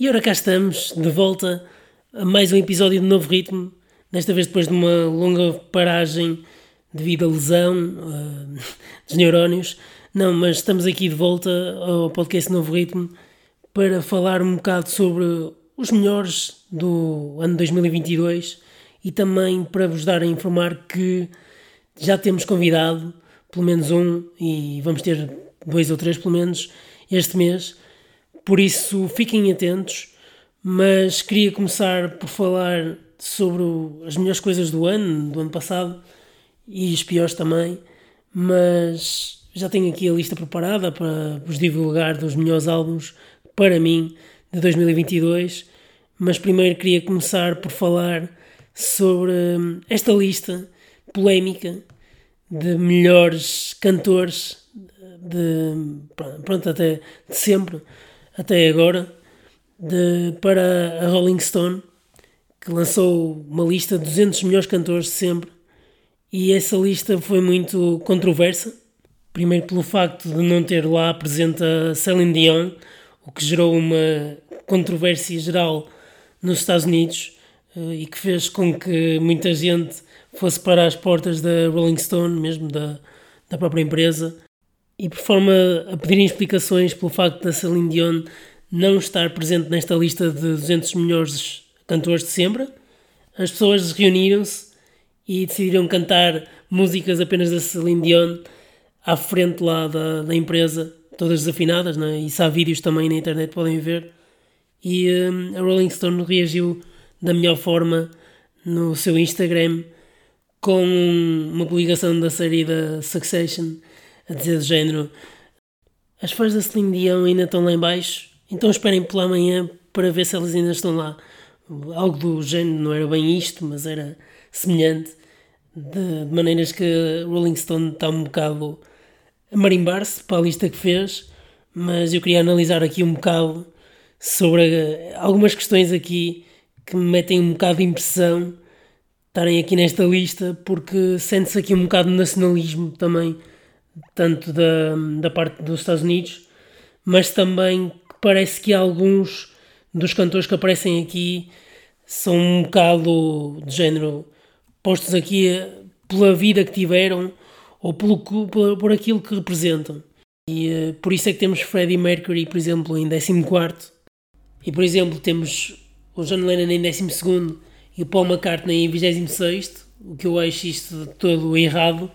E ora cá estamos, de volta a mais um episódio de Novo Ritmo, desta vez depois de uma longa paragem devido à lesão uh, dos neurónios. Não, mas estamos aqui de volta ao podcast Novo Ritmo para falar um bocado sobre os melhores do ano 2022 e também para vos dar a informar que já temos convidado pelo menos um e vamos ter dois ou três pelo menos este mês. Por isso fiquem atentos, mas queria começar por falar sobre as melhores coisas do ano, do ano passado e as piores também, mas já tenho aqui a lista preparada para vos divulgar dos melhores álbuns para mim de 2022, mas primeiro queria começar por falar sobre hum, esta lista polémica de melhores cantores de pronto até de sempre até agora de, para a Rolling Stone que lançou uma lista de 200 melhores cantores de sempre. E essa lista foi muito controversa. Primeiro pelo facto de não ter lá presente a Celine Dion o que gerou uma controvérsia geral nos Estados Unidos eh, e que fez com que muita gente fosse para as portas da Rolling Stone, mesmo da, da própria empresa, e por forma a pedirem explicações pelo facto da Celine Dion não estar presente nesta lista de 200 melhores cantores de sempre, as pessoas reuniram-se e decidiram cantar músicas apenas da Celine Dion à frente lá da, da empresa, todas desafinadas, né? se há vídeos também na internet podem ver. E um, a Rolling Stone reagiu da melhor forma no seu Instagram com uma publicação da série da Succession a dizer do género as fãs da Celine Dion ainda estão lá em baixo, então esperem pela manhã para ver se elas ainda estão lá. Algo do género, não era bem isto, mas era semelhante, de, de maneiras que Rolling Stone está um bocado a marimbar-se para a lista que fez, mas eu queria analisar aqui um bocado sobre algumas questões aqui que me metem um bocado de impressão estarem aqui nesta lista, porque sente-se aqui um bocado de nacionalismo também, tanto da, da parte dos Estados Unidos, mas também parece que alguns dos cantores que aparecem aqui são um bocado de género postos aqui pela vida que tiveram ou pelo, por, por aquilo que representam. E uh, por isso é que temos Freddie Mercury, por exemplo, em 14 e por exemplo temos o John Lennon em 12 e o Paul McCartney em 26, o que eu acho isto todo errado,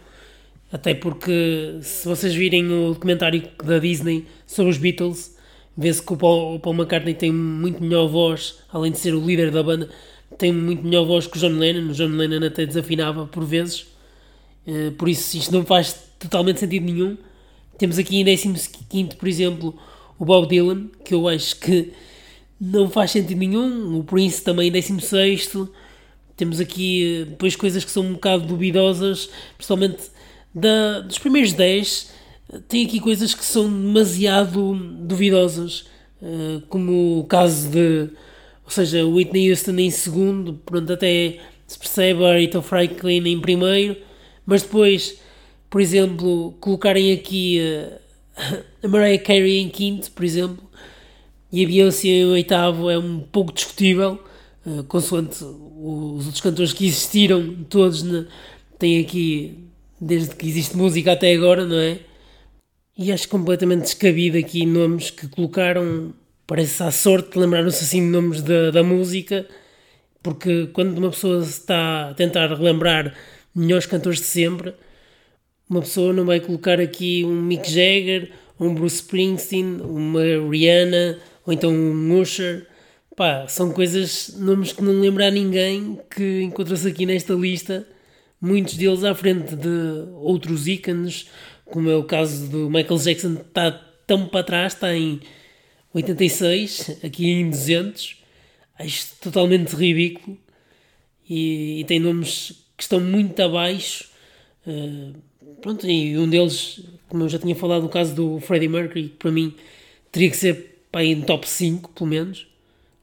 até porque se vocês virem o documentário da Disney sobre os Beatles, vê-se que o Paul, o Paul, McCartney tem muito melhor voz, além de ser o líder da banda, tem muito melhor voz que o John Lennon, o John Lennon até desafinava por vezes, eh, por isso isto não faz totalmente sentido nenhum. Temos aqui em 15, por exemplo, o Bob Dylan, que eu acho que não faz sentido nenhum. O Prince também 16. Temos aqui eh, depois coisas que são um bocado duvidosas, principalmente da, dos primeiros 10. Tem aqui coisas que são demasiado duvidosas, eh, como o caso de, ou seja, Whitney Houston em segundo, pronto, até se percebe a Rita Franklin em primeiro, mas depois, por exemplo, colocarem aqui eh, a Mariah Carey em quinto, por exemplo, e a Beyoncé em oitavo é um pouco discutível, uh, consoante os outros cantores que existiram, todos né, têm aqui, desde que existe música até agora, não é? E acho completamente descabido aqui nomes que colocaram, parece à sorte, lembraram-se assim de nomes da, da música, porque quando uma pessoa está a tentar relembrar melhores cantores de sempre, uma pessoa não vai colocar aqui um Mick Jagger, um Bruce Springsteen, uma Rihanna, ou então um Usher. Pá, são coisas, nomes que não lembra a ninguém que encontra-se aqui nesta lista, muitos deles à frente de outros ícones, como é o caso do Michael Jackson, está tão para trás, está em 86, aqui em 200. Acho totalmente ridículo. E, e tem nomes que estão muito abaixo. Uh, pronto, e um deles, como eu já tinha falado, no caso do Freddie Mercury, que para mim teria que ser para no top 5, pelo menos.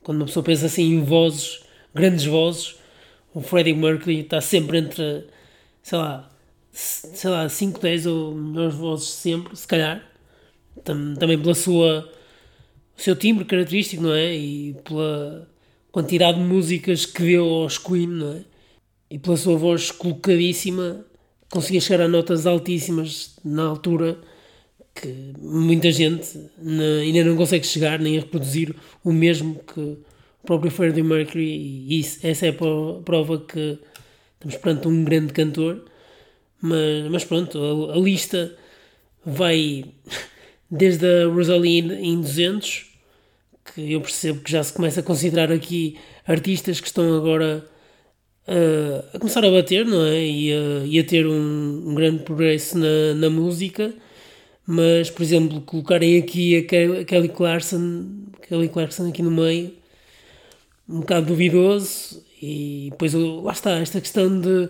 Quando uma pessoa pensa assim em vozes, grandes vozes, o Freddie Mercury está sempre entre, sei lá, sei lá, 5, 10 ou melhores vozes sempre, se calhar. Também pela sua o seu timbre característico, não é? E pela quantidade de músicas que deu aos Queen, não é? E pela sua voz colocadíssima, conseguia chegar a notas altíssimas na altura que muita gente ainda não consegue chegar nem a reproduzir o mesmo que o próprio Freddie Mercury e isso, essa é a prova que estamos perante um grande cantor mas, mas pronto, a, a lista vai desde a Rosalie em 200 que eu percebo que já se começa a considerar aqui artistas que estão agora a, a começar a bater, não é? E a, e a ter um, um, grande progresso na, na música, mas, por exemplo, colocarem aqui a Kelly Clarkson, Kelly Clarkson aqui no meio, um bocado duvidoso, e depois lá está, esta questão de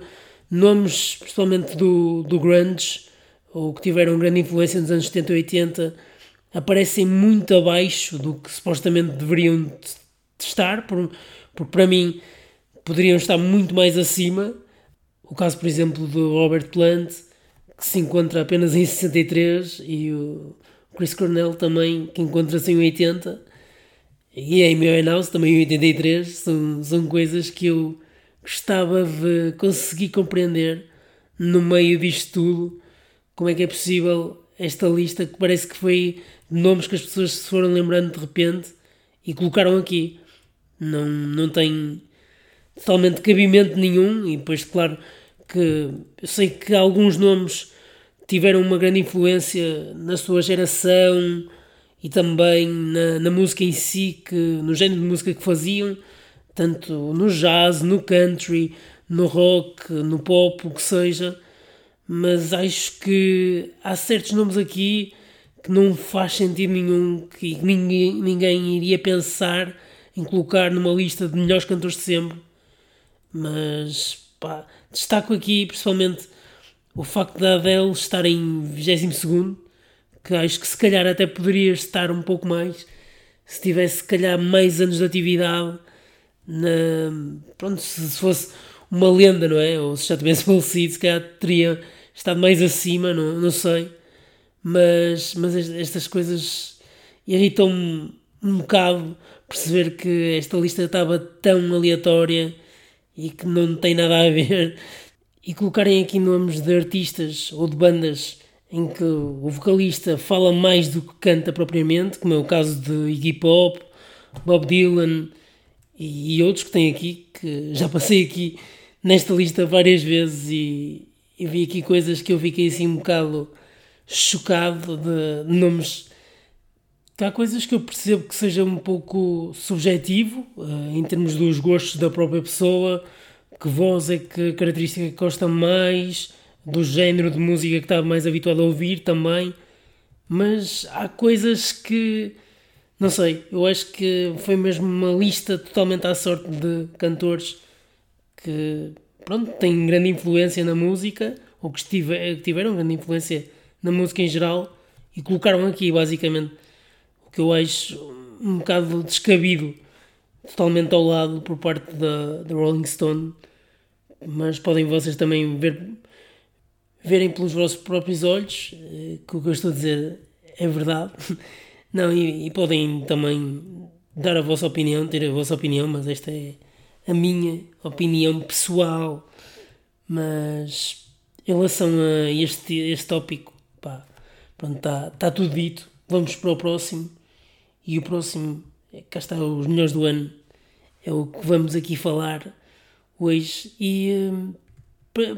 nomes, principalmente do, do grunge, ou que tiveram grande influência nos anos 70 e 80, aparecem muito abaixo do que supostamente deveriam estar, porque para mim poderiam estar muito mais acima. O caso, por exemplo, do Robert Plant, que se encontra apenas em 63, e o Chris Cornell também, que encontra-se em 80, e a Amy Winehouse também em 83, são, são coisas que eu gostava de conseguir compreender no meio disto tudo como é que é possível esta lista que parece que foi nomes que as pessoas se foram lembrando de repente e colocaram aqui. Não, não tem totalmente cabimento nenhum e depois, claro, que eu sei que alguns nomes tiveram uma grande influência na sua geração e também na, na música em si, que, no género de música que faziam, tanto no jazz, no country, no rock, no pop, o que seja, mas acho que há certos nomes aqui que não faz sentido nenhum, que ninguém, ninguém iria pensar em colocar numa lista de melhores cantores de sempre. Mas pá, destaco aqui principalmente o facto da Adele estar em 22, que acho que se calhar até poderia estar um pouco mais se tivesse se calhar mais anos de atividade na, pronto, se fosse uma lenda, não é? Ou se já tivesse falecido, se calhar teria estado mais acima, não, não sei. Mas, mas estas coisas irritam-me um bocado perceber que esta lista estava tão aleatória e que não tem nada a ver. E colocarem aqui nomes de artistas ou de bandas em que o vocalista fala mais do que canta propriamente, como é o caso de Iggy Pop, Bob Dylan e, e outros que tem aqui, que já passei aqui nesta lista várias vezes e, e vi aqui coisas que eu fiquei assim um bocado chocado de, nomes. Há coisas que eu percebo que seja um pouco subjetivo uh, em termos dos gostos da própria pessoa, que voz é que característica que gosta mais, do género de música que está mais habituado a ouvir também, mas há coisas que não sei, eu acho que foi mesmo uma lista totalmente à sorte de cantores que, pronto, têm grande influência na música, ou que, estive, que tiveram grande influência na música em geral, e colocaram aqui, basicamente, o que eu acho um bocado descabido, totalmente ao lado por parte da, da Rolling Stone, mas podem vocês também ver, verem pelos vossos próprios olhos eh, que o que eu estou a dizer é verdade. Não, e, e, podem também dar a vossa opinião, ter a vossa opinião, mas esta é a minha opinião pessoal. Mas em relação a este, este tópico, pá, pronto, está tá tudo dito. Vamos para o próximo. E o próximo, é, cá está, os melhores do ano. É o que vamos aqui falar hoje. E hum,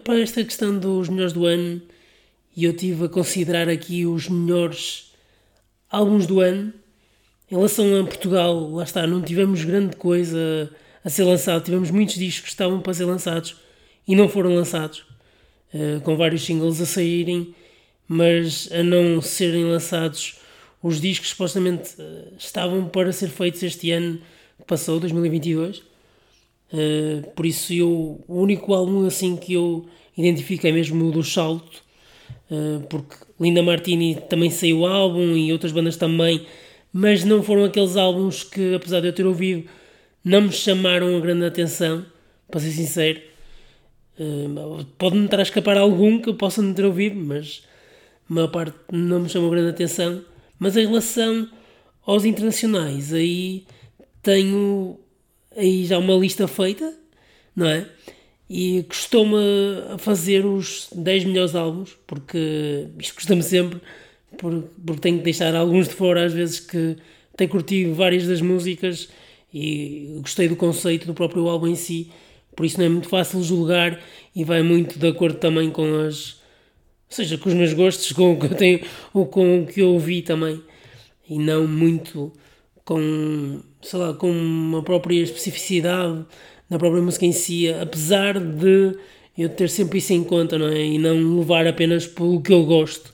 para esta questão dos melhores do ano, eu tive a considerar aqui os melhores álbuns do ano. Em relação a Portugal, lá está, não tivemos grande coisa a ser lançado. Tivemos muitos discos que estavam para ser lançados e não foram lançados, uh, com vários singles a saírem, mas a não serem lançados os discos supostamente uh, estavam para ser feitos este ano que passou, 2022. Uh, eh, por isso eu, o único álbum assim que eu identifico é mesmo o do Salto, porque Linda Martini também saiu álbum e outras bandas também, mas não foram aqueles álbuns que, apesar de eu ter ouvido, não me chamaram a grande atenção, para ser sincero. Uh, Pode-me estar a escapar algum que eu possa não ter ouvido, mas a maior parte não me chamou grande atenção. Mas em relação Aos internacionais, aí tenho aí já uma lista feita, não é? E costumo fazer os 10 melhores álbuns, porque isto custa-me sempre, porque tenho que deixar alguns de fora às vezes que tenho curtido várias das músicas e gostei do conceito do próprio álbum em si, por isso não é muito fácil julgar e vai muito de acordo também com as. Ou seja, com os meus gostos, com o que eu tenho ou com o que eu ouvi também, e não muito com, sei lá, com uma própria especificidade na própria música em si, apesar de eu ter sempre isso em conta, não é? E não levar apenas pelo que eu gosto.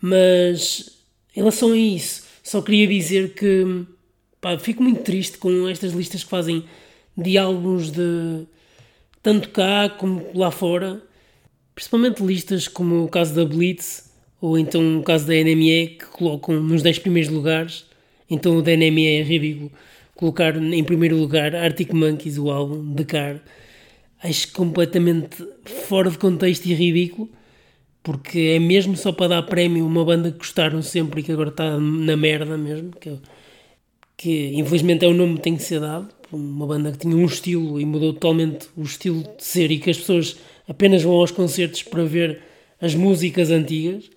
Mas em relação a isso, só queria dizer que pá, fico muito triste com estas listas que fazem de álbuns de tanto cá como lá fora, principalmente listas como o caso da Blitz ou então o caso da NME que colocam nos 10 primeiros lugares. Então o da NME é ridículo colocar em primeiro lugar Arctic Monkeys, o álbum de Car. Acho completamente fora de contexto e ridículo, porque é mesmo só para dar prémio uma banda que gostaram sempre e que agora está na merda mesmo, que, que infelizmente é o nome que tem que ser dado, uma banda que tinha um estilo e mudou totalmente o estilo de ser e que as pessoas apenas vão aos concertos para ver as músicas antigas,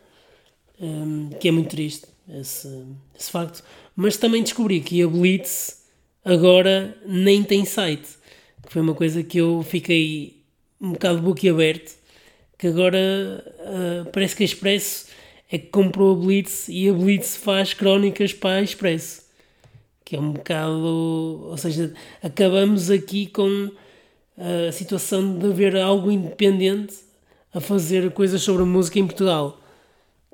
um, que é muito triste esse, esse facto. Mas também descobri que a Blitz agora nem tem site. Que foi uma coisa que eu fiquei um bocado boquiaberto. Que agora uh, parece que a Expresso é que comprou a Blitz e a Blitz faz crónicas para a Expresso. Que é um bocado. Ou seja, acabamos aqui com a situação de haver algo independente a fazer coisas sobre música em Portugal.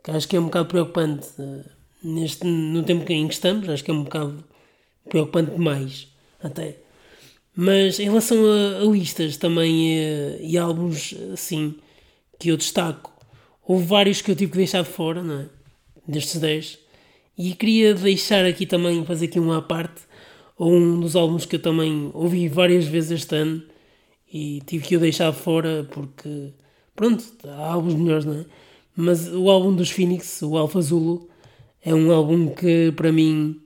Que acho que é um bocado preocupante uh, neste, no tempo em que estamos. Acho que é um bocado preocupante demais, até. Mas em relação a, a listas também e, e, álbuns assim que eu destaco, houve vários que eu tive que deixar de fora, não é? Destes 10. E queria deixar aqui também, fazer aqui uma à parte, um dos álbuns que eu também ouvi várias vezes este ano e tive que o deixar fora porque, pronto, há álbuns melhores, não é? Mas o álbum dos Phoenix, o Alpha Zulu, é um álbum que para mim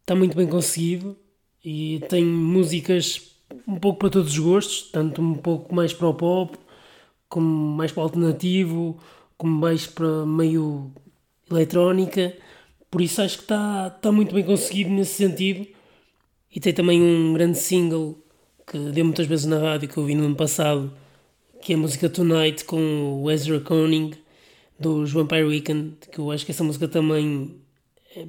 está muito bem conseguido e tem músicas um pouco para todos os gostos, tanto um pouco mais para o pop, como mais para o alternativo, como mais para meio eletrónica. Por isso acho que está, está muito bem conseguido nesse sentido. E tem também um grande single que deu muitas vezes na rádio que eu vi no ano passado, que é a música Tonight com o Ezra Koenig dos Vampire Weekend, que eu acho que essa música também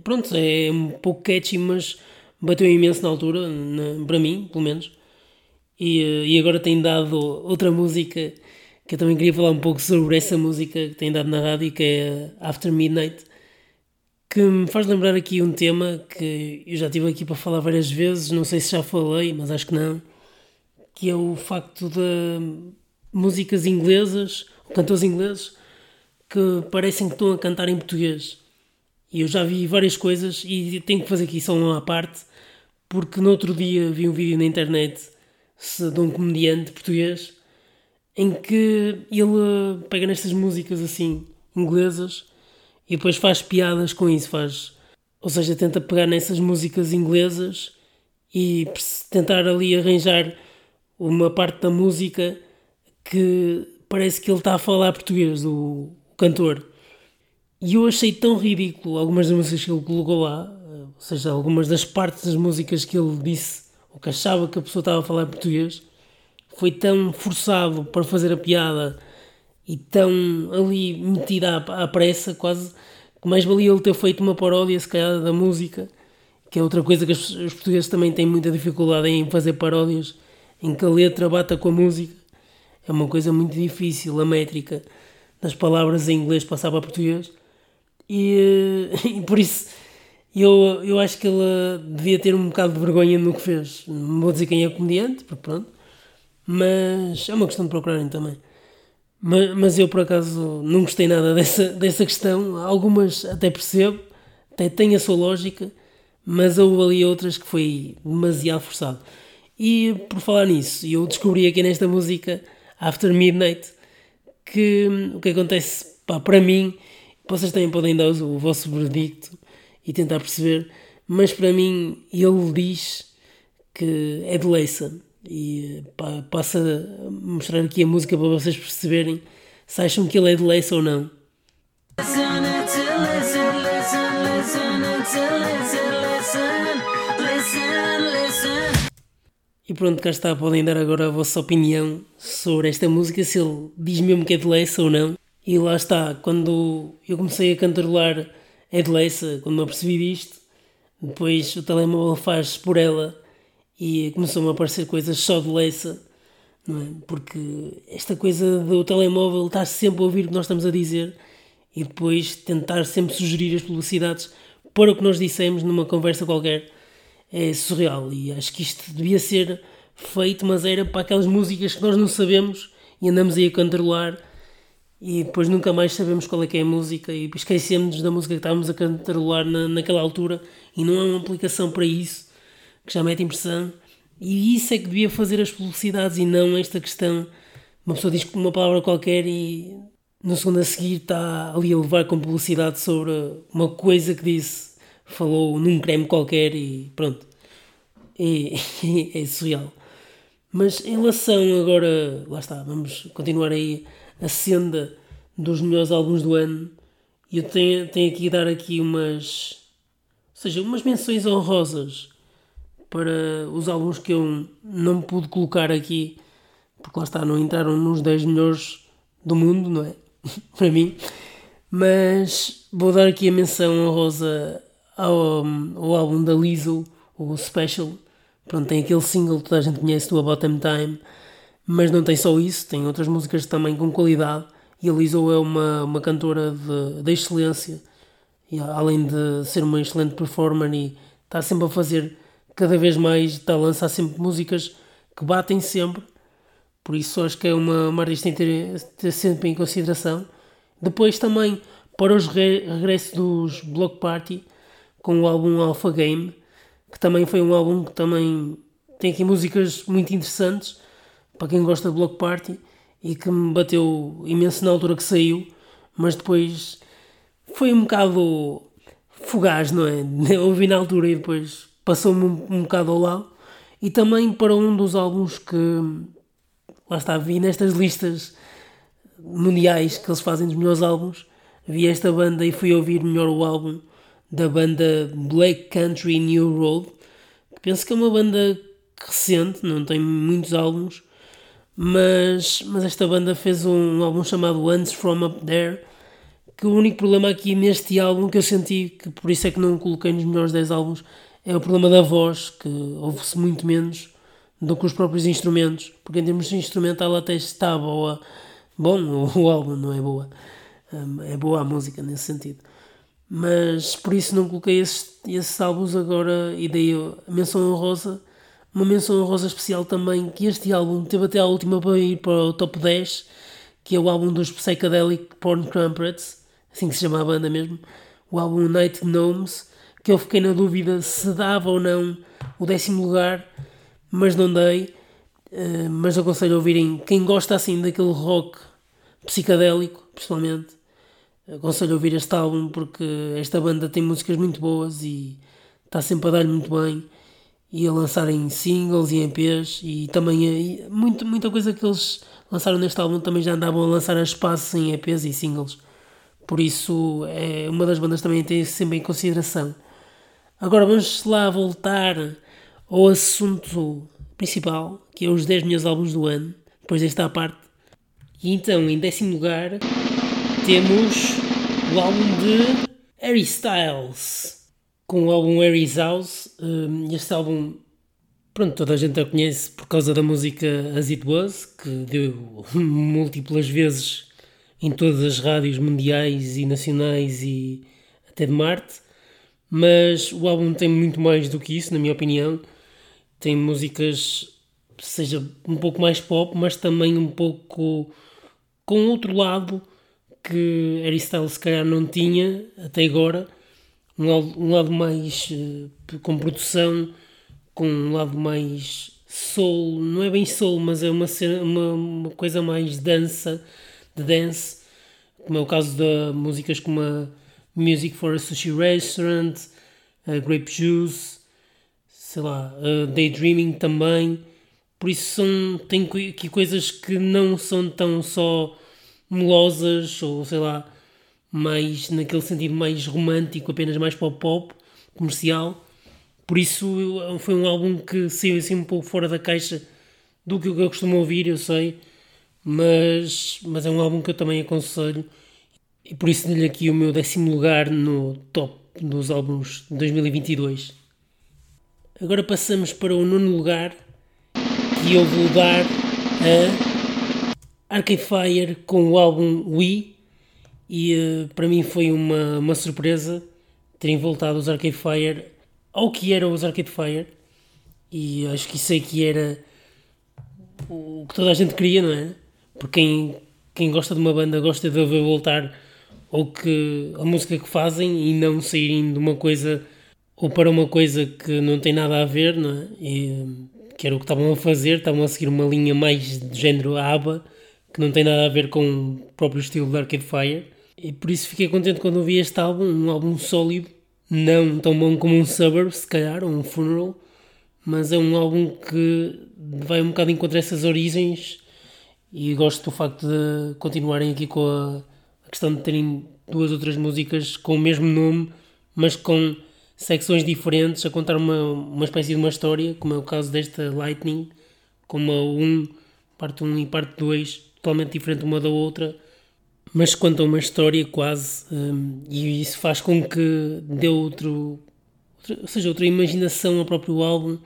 pronto, é um pouco catchy, mas bateu imenso na altura, na, para mim, pelo menos. E, eh, e agora tem dado outra música que eu também queria falar um pouco sobre essa música que tem dado na rádio, que é After Midnight, que me faz lembrar aqui um tema que eu já tive aqui para falar várias vezes, não sei se já falei, mas acho que não, que é o facto de músicas inglesas, cantores ingleses, que parecem que estão a cantar em português. E eu já vi várias coisas e tenho que fazer aqui só uma à parte, porque no outro dia vi um vídeo na internet de um comediante português em que ele pega nestas músicas assim inglesas e depois faz piadas com isso, faz, ou seja, tenta pegar nessas músicas inglesas e tentar ali arranjar uma parte da música que parece que ele está a falar português, o cantor. E eu achei tão ridículo algumas das músicas que ele colocou lá, eh, ou seja, algumas das partes das músicas que ele disse, ou que achava que a pessoa estava a falar português, foi tão forçado para fazer a piada e tão ali metida à, à pressa, quase que mais valia ele ter feito uma paródia, se calhar, da música, que é outra coisa que os, os portugueses também têm muita dificuldade em fazer paródias, em que a letra bata com a música. É uma coisa muito difícil, a métrica das palavras em inglês passar para português. E, e, por isso eu, eu acho que ele devia ter um bocado de vergonha no que fez. Não vou dizer quem é comediante, porque pronto, mas é uma questão de procurarem também. Mas, mas eu por acaso não gostei nada dessa, dessa questão. Algumas até percebo, até tem a sua lógica, mas houve ali outras que foi demasiado forçado. E por falar nisso, eu descobri aqui nesta música After Midnight que o que acontece pá, para mim vocês também podem dar o vosso verdicto e tentar perceber, mas para mim ele diz que é de Leissa e pá, passa a mostrar aqui a música para vocês perceberem se acham que ele é de Leissa ou não. E pronto, cá está, podem dar agora a vossa opinião sobre esta música, se ele diz mesmo que é de Leissa ou não. E lá está, quando eu comecei a cantarolar é de Leissa, quando me apercebi disto, depois o telemóvel faz por ela e começou-me a aparecer coisas só de Leissa, não é? Porque esta coisa do telemóvel estar sempre a ouvir o que nós estamos a dizer e depois tentar sempre sugerir as publicidades para o que nós dissemos numa conversa qualquer é surreal e acho que isto devia ser feito, mas era para aquelas músicas que nós não sabemos e andamos aí a cantarolar e depois nunca mais sabemos qual é que é a música e esquecemos da música que estávamos a cantarolar na, naquela altura e não há uma aplicação para isso que já mete impressão. E isso é que devia fazer as publicidades e não esta questão. Uma pessoa diz uma palavra qualquer e no segundo a seguir está ali a levar com publicidade sobre uma coisa que disse falou num creme qualquer e pronto. É, é surreal. Mas em relação agora, lá está, vamos continuar aí a senda dos melhores álbuns do ano. E eu tenho, tenho aqui dar aqui umas, ou seja, umas menções honrosas para os álbuns que eu não pude colocar aqui, porque lá está, não entraram nos 10 melhores do mundo, não é? para mim. Mas vou dar aqui a menção honrosa ao, ao álbum da Lizzo, o Special. Pronto, tem aquele single que toda a gente conhece do About Them Time, mas não tem só isso, tem outras músicas também com qualidade. E a Lizzo é uma, uma cantora de, de excelência, e, além de ser uma excelente performer e está sempre a fazer cada vez mais, está a lançar sempre músicas que batem sempre. Por isso acho que é uma, uma artista ter, sempre em consideração. Depois também para os regressos dos Block Party com o álbum Alpha Game, que também foi um álbum que também tem aqui músicas muito interessantes para quem gosta de Block Party e que me bateu imenso na altura que saiu, mas depois foi um bocado fugaz, não é? Ouvi na altura e depois passou-me um, um bocado ao lado. E também para um dos álbuns que lá está, vi nestas listas mundiais que eles fazem dos melhores álbuns, vi esta banda e fui ouvir melhor o álbum da banda Black Country New Road, que penso que é uma banda recente, não tem muitos álbuns, mas, mas esta banda fez um álbum chamado Once From Up There, que o único problema aqui neste álbum que eu senti, que por isso é que não coloquei nos melhores 10 álbuns, é o problema da voz, que ouve-se muito menos do que os próprios instrumentos, porque em termos de instrumental até está boa, bom o álbum, não é boa, hum, é boa a música nesse sentido mas por isso não coloquei esses, esses álbuns agora e dei a menção honrosa uma menção honrosa especial também que este álbum teve até a última para ir para o top 10 que é o álbum dos Psychedelic Porn Crumpets assim que se chama a banda mesmo o álbum Night Gnomes que eu fiquei na dúvida se dava ou não o décimo lugar mas não dei uh, mas aconselho a ouvirem quem gosta assim daquele rock psicadélico principalmente aconselho a ouvir este álbum porque esta banda tem músicas muito boas e está sempre a dar-lhe muito bem e a lançarem singles e EPs e também é, muito, muita coisa que eles lançaram neste álbum também já andavam a lançar a espaço em EPs e singles. Por isso é uma das bandas também tem sempre em consideração. Agora vamos lá voltar ao assunto principal que é os 10 melhores álbuns do ano depois desta parte. E então em décimo lugar temos o álbum de Harry Styles com o álbum Harry's House. Este álbum, pronto, toda a gente a conhece por causa da música As It Was, que deu múltiplas vezes em todas as rádios mundiais e nacionais e até de Marte. Mas o álbum tem muito mais do que isso, na minha opinião. Tem músicas, seja um pouco mais pop, mas também um pouco com outro lado que Harry Styles se calhar não tinha até agora. Um lado, um lado mais uh, com produção, com um lado mais soul, não é bem soul, mas é uma, uma, uma coisa mais dança, de dance, como é o caso de músicas como a Music for a Sushi Restaurant, uh, Grape Juice, sei lá, Daydreaming também. Por isso são, tem aqui coisas que não são tão só melosas ou sei lá, mais naquele sentido mais romântico, apenas mais pop-pop, comercial. Por isso foi um álbum que saiu assim um pouco fora da caixa do que eu costumo ouvir, eu sei, mas, mas é um álbum que eu também aconselho e por isso dei-lhe aqui o meu décimo lugar no top dos álbuns de 2022. Agora passamos para o nono lugar e eu vou dar a Arcade Fire com o álbum We e uh, para mim foi uma, uma surpresa terem voltado os Arcade Fire ao que eram os Arcade Fire e acho que é que era o que toda a gente queria, não é? Porque quem, quem gosta de uma banda gosta de ver voltar ou que a música que fazem e não saírem de uma coisa ou para uma coisa que não tem nada a ver, não é? E, que era o que estavam a fazer, estavam a seguir uma linha mais de género ABBA, que não tem nada a ver com o próprio estilo de Arcade Fire. E por isso fiquei contente quando ouvi este álbum, um álbum sólido, não tão bom como um Suburb, se calhar, ou um Funeral, mas é um álbum que vai um bocado encontrar essas origens e gosto do facto de continuarem aqui com a, a questão de terem duas outras músicas com o mesmo nome, mas com secções diferentes a contar uma, uma espécie de uma história, como é o caso desta Lightning, com uma 1, parte 1 e parte 2, totalmente diferente uma da outra, mas conta uma história quase, um, e isso faz com que dê outro, outra, ou seja, outra imaginação ao próprio álbum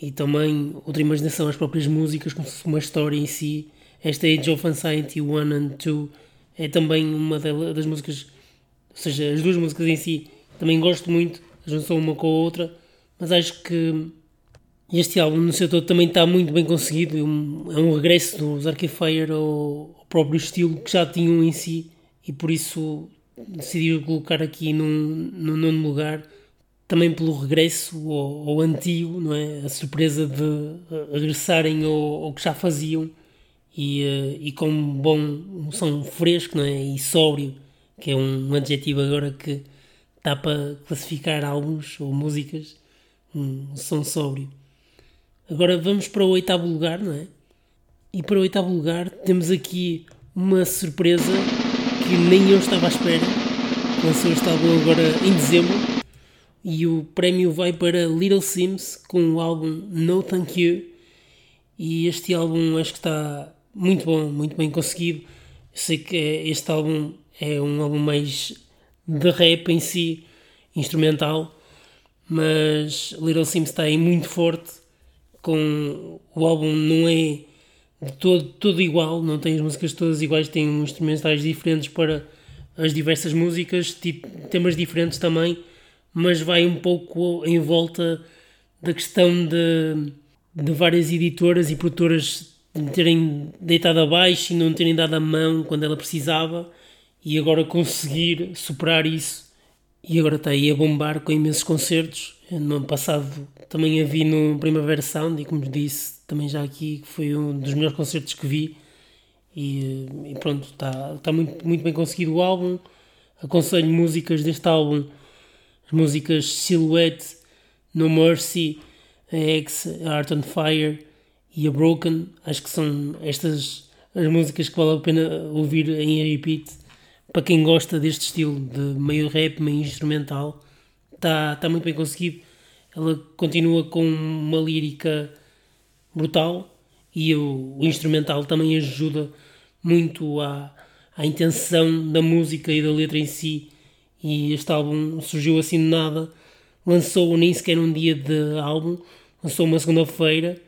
e também outra imaginação às próprias músicas, como se uma história em si. Esta Age of Anxiety 1 and 2 é também uma das músicas, ou seja, as duas músicas em si também gosto muito, a junção uma com a outra, mas acho que este álbum no seu todo também está muito bem conseguido, é um, é regresso dos Arcade Fire ao, ao, próprio estilo que já tinham em si e por isso decidi colocar aqui num, num nono lugar também pelo regresso ao, ao, antigo, não é? A surpresa de regressarem ao, ao que já faziam e, uh, e com um bom um som fresco, não é? E sóbrio, que é um adjetivo agora que dá para classificar álbuns ou músicas, um som sóbrio. Agora vamos para o oitavo lugar, não é? E para o oitavo lugar temos aqui uma surpresa que nem eu estava à espera. Lançou este álbum agora em dezembro e o prémio vai para Little Sims com o álbum No Thank You. E este álbum acho que está muito bom, muito bem conseguido. Eu sei que este álbum é um álbum mais de rap em si, instrumental, mas Little Sims está aí muito forte. Com o álbum não é todo, todo igual, não tem as músicas todas iguais, tem instrumentais diferentes para as diversas músicas, tipo, temas diferentes também mas vai um pouco em volta da questão de, de várias editoras e produtoras terem deitado abaixo e não terem dado a mão quando ela precisava e agora conseguir superar isso e agora está aí a bombar com imensos concertos. No ano passado também a vi no Primavera Sound e como disse também já aqui foi um dos melhores concertos que vi e, e pronto, está, está muito, muito bem conseguido o álbum. Aconselho músicas deste álbum as músicas Silhouette, No Mercy, a X, a Art on Fire e a Broken. Acho que são estas as músicas que vale a pena ouvir em repeat. Para quem gosta deste estilo de meio rap, meio instrumental, está tá muito bem conseguido. Ela continua com uma lírica brutal e o, o instrumental também ajuda muito à, à intenção da música e da letra em si e este álbum surgiu assim de nada. Lançou nem sequer um dia de álbum, lançou uma segunda-feira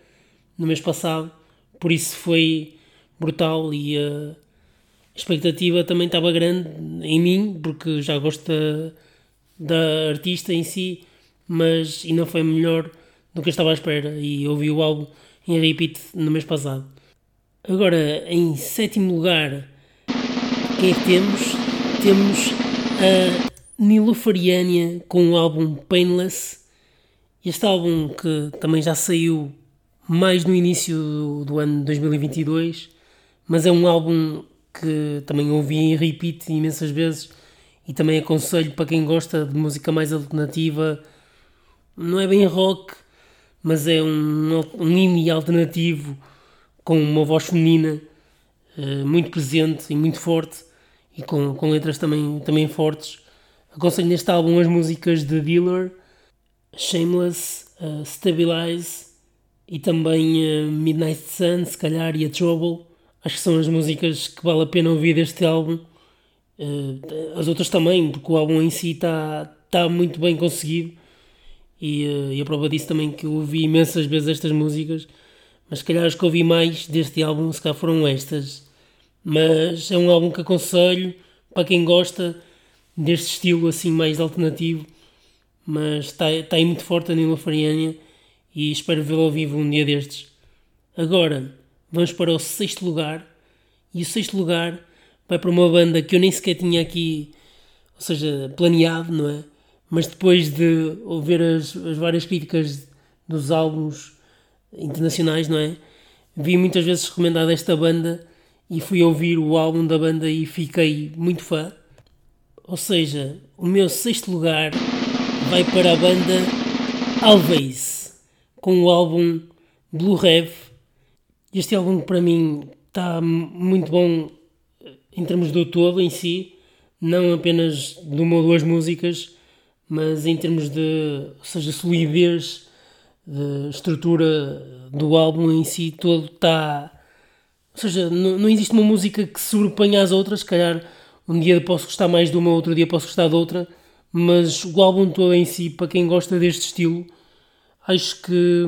no mês passado, por isso foi brutal e a expectativa também estava grande em mim, porque já gosto da, da artista em si, mas ainda foi melhor do que eu estava à espera e ouvi o álbum em repeat no mês passado. Agora, em sétimo lugar, quem é que temos? Temos a Nilofariania com o álbum Painless. Este álbum que também já saiu mais no início do, do ano 2022, mas é um álbum que também ouvi em repeat imensas vezes e também aconselho para quem gosta de música mais alternativa, não é bem rock, mas é um, um indie alternativo com uma voz feminina uh, muito presente e muito forte e com, com letras também, também fortes. Aconselho neste álbum as músicas de Dealer, Shameless, uh, Stabilize e também uh, Midnight Sun, se calhar, e a Trouble. Acho que são as músicas que vale a pena ouvir deste álbum. As outras também, porque o álbum em si está tá muito bem conseguido. E, uh, e a prova disso também que eu ouvi imensas vezes estas músicas. Mas se calhar as que ouvi mais deste álbum, se calhar foram estas. Mas é um álbum que aconselho para quem gosta deste estilo assim mais alternativo. Mas está, está aí muito forte a Nila Fariania e espero vê-lo ao vivo um dia destes. Agora, vamos para o sexto lugar. E o sexto lugar vai para uma banda que eu nem sequer tinha aqui, ou seja, planeado, não é? Mas depois de ouvir as, as várias críticas dos álbuns internacionais, não é? Vi muitas vezes recomendada esta banda e fui ouvir o álbum da banda e fiquei muito fã. Ou seja, o meu sexto lugar vai para a banda Always com o álbum Blue Rev. Este álbum para mim está muito bom em termos do todo em si, não apenas de uma ou duas músicas, mas em termos de, ou seja, solidez, de estrutura do álbum em si, todo está. Ou seja, não, não existe uma música que sobreponha às outras, se calhar um dia posso gostar mais de uma, outro dia posso gostar de outra, mas o álbum todo em si, para quem gosta deste estilo, acho que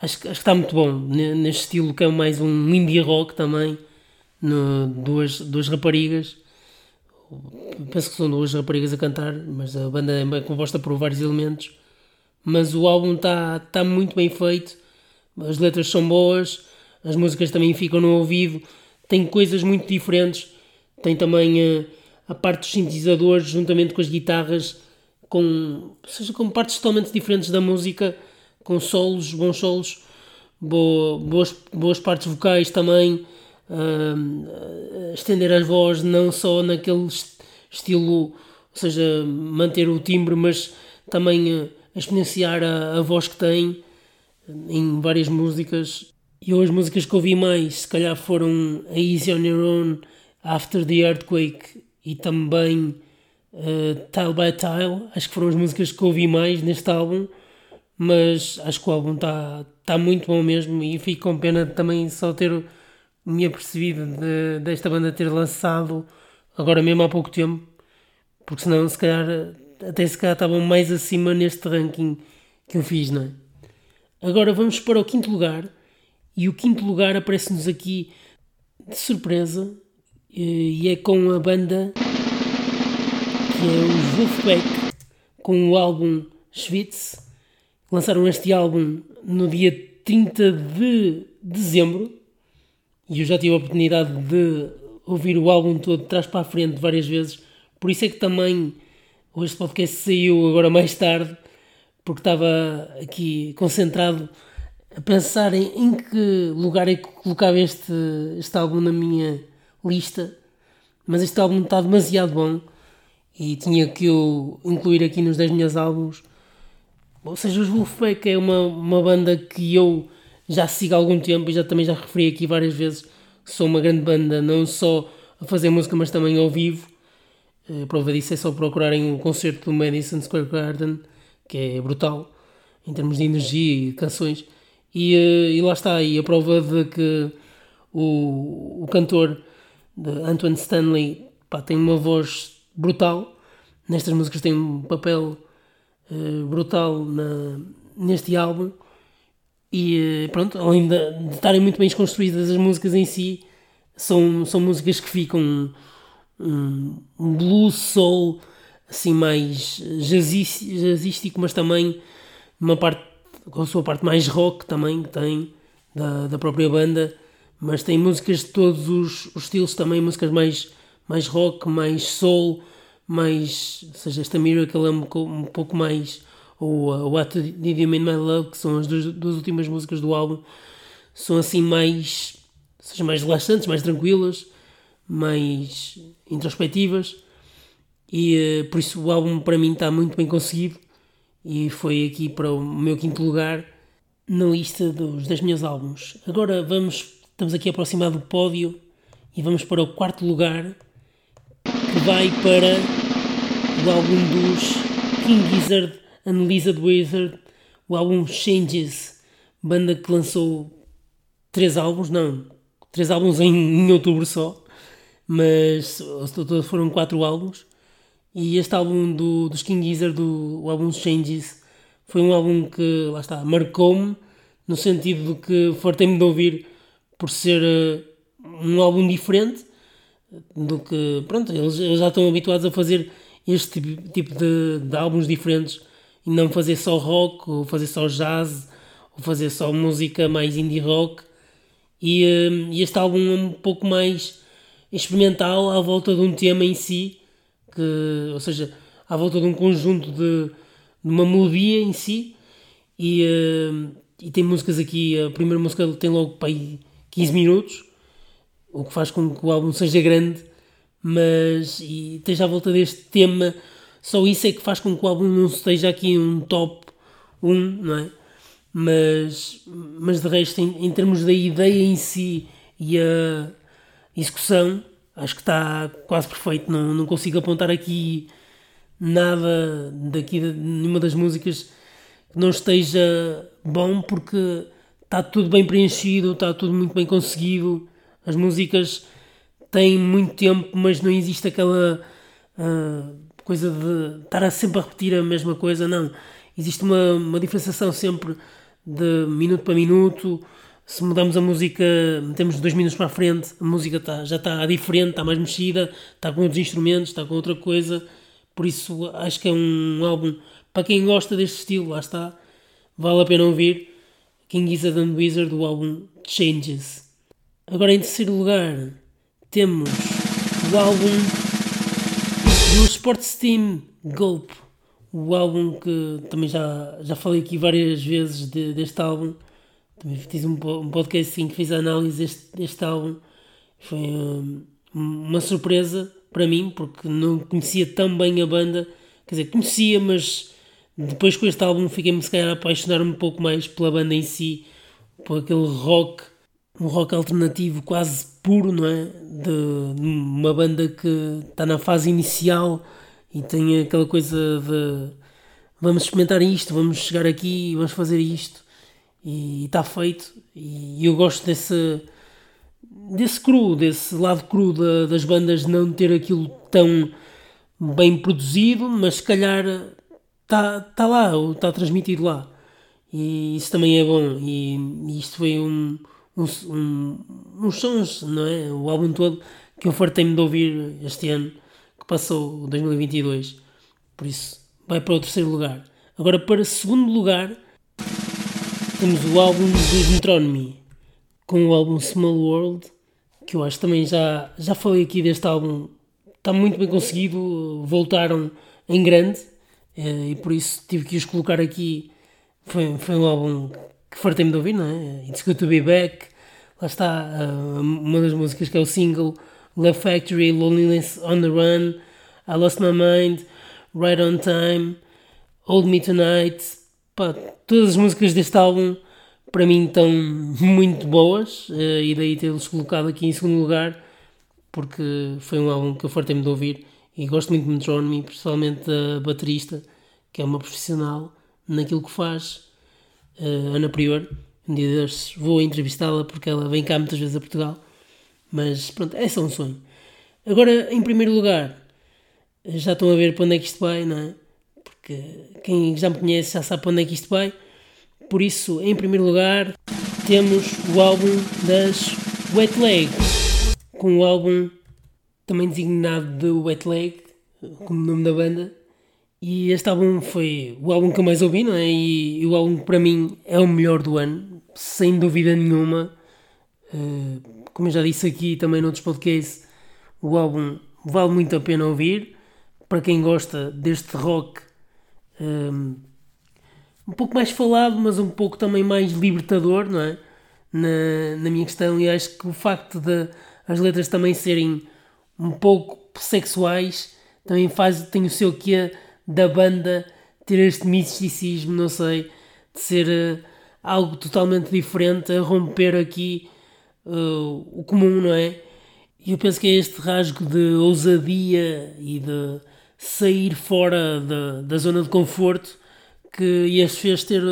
acho, acho que está muito bom. Neste estilo que é mais um indie rock também no, duas, duas raparigas penso que são duas raparigas a cantar mas a banda é composta por vários elementos. Mas o álbum está tá muito bem feito as letras são boas as músicas também ficam no ouvido tem coisas muito diferentes. Tem também a, a parte dos sintetizadores juntamente com as guitarras com, seja com partes totalmente diferentes da música, com solos, bons solos, boas, boas partes vocais também, uh, estender as vozes não só naquele estilo, ou seja, manter o timbre, mas também uh, exponenciar a, a voz que tem em várias músicas. E as músicas que ouvi mais, se calhar, foram a Easy on Your Own, After the Earthquake e também uh, Tile by Tile, acho que foram as músicas que ouvi mais neste álbum, mas acho que o álbum está tá muito bom mesmo e fico com pena também só ter me apercebido de, desta banda ter lançado agora mesmo há pouco tempo, porque senão se calhar até se calhar estavam mais acima neste ranking que eu fiz, não é? Agora vamos para o quinto lugar e o quinto lugar aparece-nos aqui de surpresa eh, e é com a banda que é o Wolfpack com o álbum Schwitz. Lançaram este álbum no dia 30 de dezembro e eu já tive a oportunidade de ouvir o álbum todo de trás para a frente várias vezes. Por isso é que também este podcast saiu agora mais tarde, porque estava aqui concentrado a pensar em, em que lugar é que colocava este, este álbum na minha lista. Mas este álbum está demasiado bom e tinha que o incluir aqui nos 10 meus álbuns. Ou seja, os Wolfpack é uma, uma banda que eu já sigo há algum tempo e já também já referi aqui várias vezes. Sou uma grande banda, não só a fazer música, mas também ao vivo. A prova disso é só procurarem um concerto do Madison Square Garden, que é brutal em termos de energia e de canções. E, eh, e lá está, e a prova de que o, o cantor Antoine Stanley pá, tem uma voz brutal. Nestas músicas tem um papel uh, brutal na, neste álbum. E pronto, além de, de, estarem muito bem construídas as músicas em si, são, são músicas que ficam um, um blues soul assim mais jazzístico, mas também uma parte com a sua parte mais rock também que tem da, da própria banda, mas tem músicas de todos os, os estilos também, músicas mais mais rock, mais soul, mais. Ou seja, esta Miracle é um, um pouco mais. Ou uh, What Did You Mean My Love, que são as duas, duas últimas músicas do álbum, são assim mais. Seja, mais relaxantes, mais tranquilas, mais introspectivas. e uh, por isso o álbum para mim está muito bem conseguido e foi aqui para o meu quinto lugar na lista dos 10 meus álbuns. Agora vamos, estamos aqui aproximado do pódio e vamos para o quarto lugar que vai para o álbum dos King Gizzard and Lizard Wizard, o álbum Changes, banda que lançou três álbuns, não, três álbuns em, em outubro só, mas foram quatro álbuns. E este álbum do, dos King Gizzard, do, o álbum Changes, foi um álbum que, lá está, marcou-me, no sentido de que fartei-me de ouvir por ser uh, um álbum diferente do que, pronto, eles, eles, já estão habituados a fazer este tipo, tipo de, de álbuns diferentes e não fazer só rock, ou fazer só jazz, ou fazer só música mais indie rock. E, uh, e este álbum é um pouco mais experimental à volta de um tema em si, que, ou seja, à volta de um conjunto de, de uma melodia em si. E, uh, e tem músicas aqui, a primeira música tem logo para aí 15 minutos, o que faz com que o álbum seja grande, mas e esteja à volta deste tema. Só isso é que faz com que o álbum não esteja aqui um top 1, não é? Mas, mas de resto, em, em termos da ideia em si e a execução, acho que está quase perfeito. Não, não consigo apontar aqui nada daqui nenhuma das músicas que não esteja bom porque está tudo bem preenchido, está tudo muito bem conseguido. As músicas têm muito tempo, mas não existe aquela uh, coisa de estar sempre a repetir a mesma coisa, não. Existe uma, uma diferenciação sempre de minuto para minuto. Se mudamos a música, metemos dois minutos para a frente, a música tá, já está diferente, está mais mexida, está com outros instrumentos, está com outra coisa. Por isso acho que é um álbum para quem gosta deste estilo, lá está, vale a pena ouvir. King Gizzard and Wizard, do álbum Changes. Agora em terceiro lugar temos o álbum do Sports Team Gulp, o álbum que também já, já falei aqui várias vezes de, deste álbum. Também fiz um, um podcast assim, que fiz a análise deste, deste álbum. Foi um, uma surpresa para mim, porque não conhecia tão bem a banda. Quer dizer, conhecia, mas depois com este álbum fiquei-me se calhar a apaixonar um pouco mais pela banda em si, por aquele rock, um rock alternativo quase puro, não é? De, uma banda que está na fase inicial e tem aquela coisa de vamos experimentar isto, vamos chegar aqui, vamos fazer isto e está feito. E eu gosto desse desse cru, desse lado cru da, das bandas não ter aquilo tão bem produzido, mas se calhar está tá lá, está transmitido lá. E isso também é bom. E, e isto foi um, um, um, uns sons, não é? O álbum todo que eu fartei-me de ouvir este ano, que passou 2022. Por isso, vai para o terceiro lugar. Agora, para o segundo lugar, temos o álbum dos Metronomy, com o álbum Small World, que eu acho também já, já falei aqui deste álbum, está muito bem conseguido, voltaram em grande, eh, e por isso tive que os colocar aqui. Foi, foi um álbum que fartei-me de ouvir, não é? It's Good to Be Back, lá está eh, uma das músicas que é o single Love Factory, Loneliness on the Run, I Lost My Mind, Right on Time, Hold Me Tonight, Pá, todas as músicas deste álbum para mim estão muito boas uh, e daí tê-los colocado aqui em segundo lugar porque foi um álbum que eu fartei-me de ouvir e gosto muito de Metronomy, principalmente da baterista que é uma profissional naquilo que faz uh, Ana Prior um dia vou entrevistá-la porque ela vem cá muitas vezes a Portugal mas pronto, é só um sonho agora em primeiro lugar já estão a ver para onde é que isto vai, não é? que quem já me conhece já sabe para onde é que isto vai. Por isso, em primeiro lugar, temos o álbum das Wet Leg, com o álbum também designado de Wet Leg, como nome da banda. E este álbum foi o álbum que eu mais ouvi, não é? E, o álbum que para mim é o melhor do ano, sem dúvida nenhuma. Uh, como eu já disse aqui também noutros podcasts, o álbum vale muito a pena ouvir. Para quem gosta deste rock um, um pouco mais falado, mas um pouco também mais libertador, não é? Na, na minha questão, e acho que o facto de as letras também serem um pouco sexuais também faz, tem o seu quê da banda ter este misticismo, não sei, de ser uh, algo totalmente diferente, a romper aqui uh, o comum, não é? E eu penso que é este rasgo de ousadia e de sair fora da, da zona de conforto que as fez ter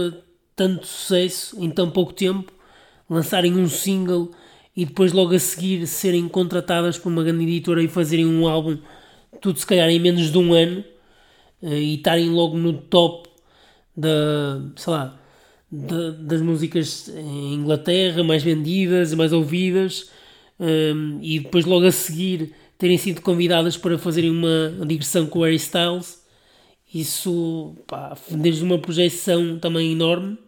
tanto sucesso em tão pouco tempo, lançarem um single e depois logo a seguir serem contratadas por uma grande editora e fazerem um álbum, tudo se calhar em menos de um ano, eh, e estarem logo no top da, sei lá, da, das músicas em Inglaterra mais vendidas, mais ouvidas, um, ehm, e depois logo a seguir terem sido convidadas para fazerem uma digressão com o Harry Styles. Isso, pá, desde uma projeção também enorme,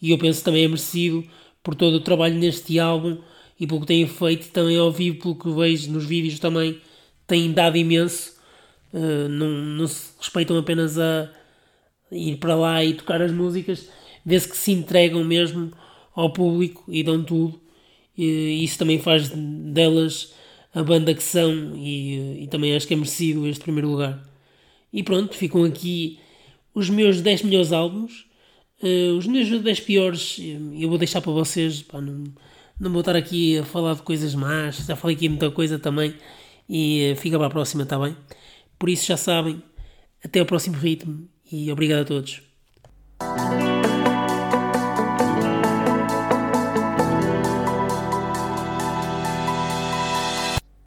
e eu penso também é merecido por todo o trabalho neste álbum e pelo que têm feito, também ao vivo, pelo que vejo nos vídeos também, têm dado imenso. Uh, não, não se respeitam apenas a ir para lá e tocar as músicas, vê-se que se entregam mesmo ao público e dão tudo. E isso também faz delas a banda que são e, e também acho que é merecido este primeiro lugar. E pronto, ficam aqui os meus 10 melhores álbuns. Uh, os meus 10 piores eu vou deixar para vocês. Pá, não, não vou estar aqui a falar de coisas más. Já falei aqui muita coisa também. E fica para a próxima, está bem? Por isso já sabem, até ao próximo ritmo e obrigado a todos.